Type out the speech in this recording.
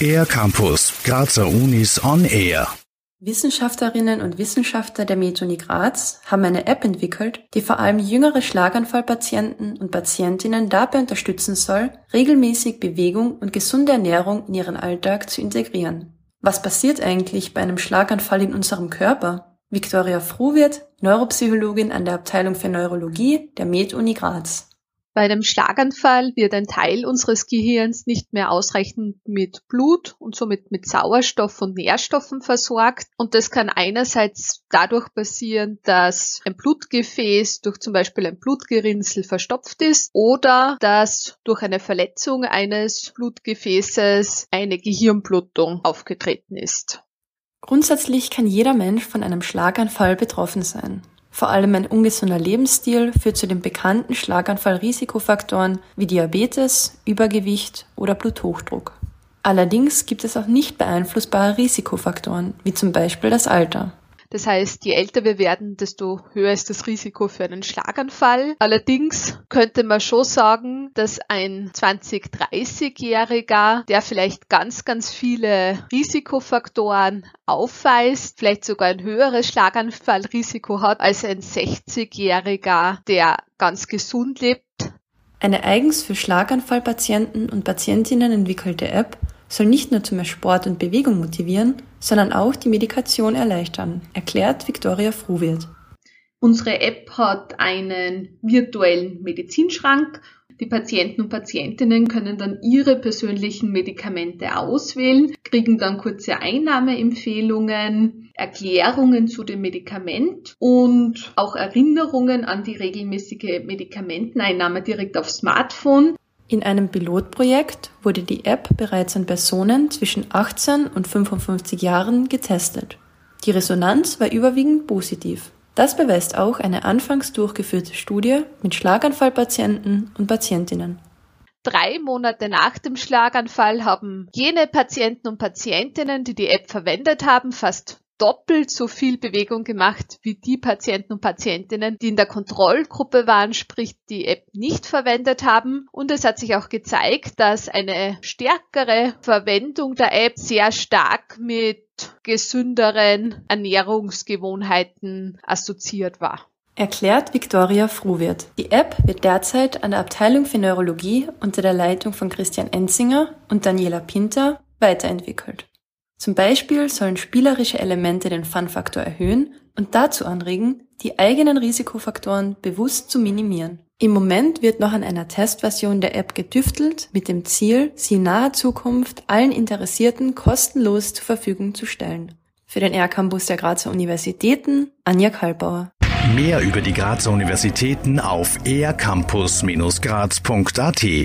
Air Campus, Grazer Unis on Air. Wissenschaftlerinnen und Wissenschaftler der MedUni Graz haben eine App entwickelt, die vor allem jüngere Schlaganfallpatienten und Patientinnen dabei unterstützen soll, regelmäßig Bewegung und gesunde Ernährung in ihren Alltag zu integrieren. Was passiert eigentlich bei einem Schlaganfall in unserem Körper? Viktoria Fruhwirt, Neuropsychologin an der Abteilung für Neurologie der MedUni Graz. Bei einem Schlaganfall wird ein Teil unseres Gehirns nicht mehr ausreichend mit Blut und somit mit Sauerstoff und Nährstoffen versorgt. Und das kann einerseits dadurch passieren, dass ein Blutgefäß durch zum Beispiel ein Blutgerinnsel verstopft ist oder dass durch eine Verletzung eines Blutgefäßes eine Gehirnblutung aufgetreten ist. Grundsätzlich kann jeder Mensch von einem Schlaganfall betroffen sein. Vor allem ein ungesunder Lebensstil führt zu den bekannten Schlaganfallrisikofaktoren wie Diabetes, Übergewicht oder Bluthochdruck. Allerdings gibt es auch nicht beeinflussbare Risikofaktoren, wie zum Beispiel das Alter. Das heißt, je älter wir werden, desto höher ist das Risiko für einen Schlaganfall. Allerdings könnte man schon sagen, dass ein 20-, 30-Jähriger, der vielleicht ganz, ganz viele Risikofaktoren aufweist, vielleicht sogar ein höheres Schlaganfallrisiko hat als ein 60-Jähriger, der ganz gesund lebt. Eine eigens für Schlaganfallpatienten und Patientinnen entwickelte App soll nicht nur zu mehr Sport und Bewegung motivieren, sondern auch die Medikation erleichtern, erklärt Viktoria Fruhwirt. Unsere App hat einen virtuellen Medizinschrank. Die Patienten und Patientinnen können dann ihre persönlichen Medikamente auswählen, kriegen dann kurze Einnahmeempfehlungen, Erklärungen zu dem Medikament und auch Erinnerungen an die regelmäßige Medikamenteneinnahme direkt auf Smartphone. In einem Pilotprojekt wurde die App bereits an Personen zwischen 18 und 55 Jahren getestet. Die Resonanz war überwiegend positiv. Das beweist auch eine anfangs durchgeführte Studie mit Schlaganfallpatienten und Patientinnen. Drei Monate nach dem Schlaganfall haben jene Patienten und Patientinnen, die die App verwendet haben, fast doppelt so viel Bewegung gemacht wie die Patienten und Patientinnen, die in der Kontrollgruppe waren, sprich die App nicht verwendet haben. Und es hat sich auch gezeigt, dass eine stärkere Verwendung der App sehr stark mit gesünderen Ernährungsgewohnheiten assoziiert war. Erklärt Viktoria Fruhwirt. Die App wird derzeit an der Abteilung für Neurologie unter der Leitung von Christian Enzinger und Daniela Pinter weiterentwickelt. Zum Beispiel sollen spielerische Elemente den Fun-Faktor erhöhen und dazu anregen, die eigenen Risikofaktoren bewusst zu minimieren. Im Moment wird noch an einer Testversion der App getüftelt, mit dem Ziel, sie in naher Zukunft allen Interessierten kostenlos zur Verfügung zu stellen. Für den R-Campus der Grazer Universitäten, Anja Kalbauer. Mehr über die Grazer Universitäten auf ercampus-graz.at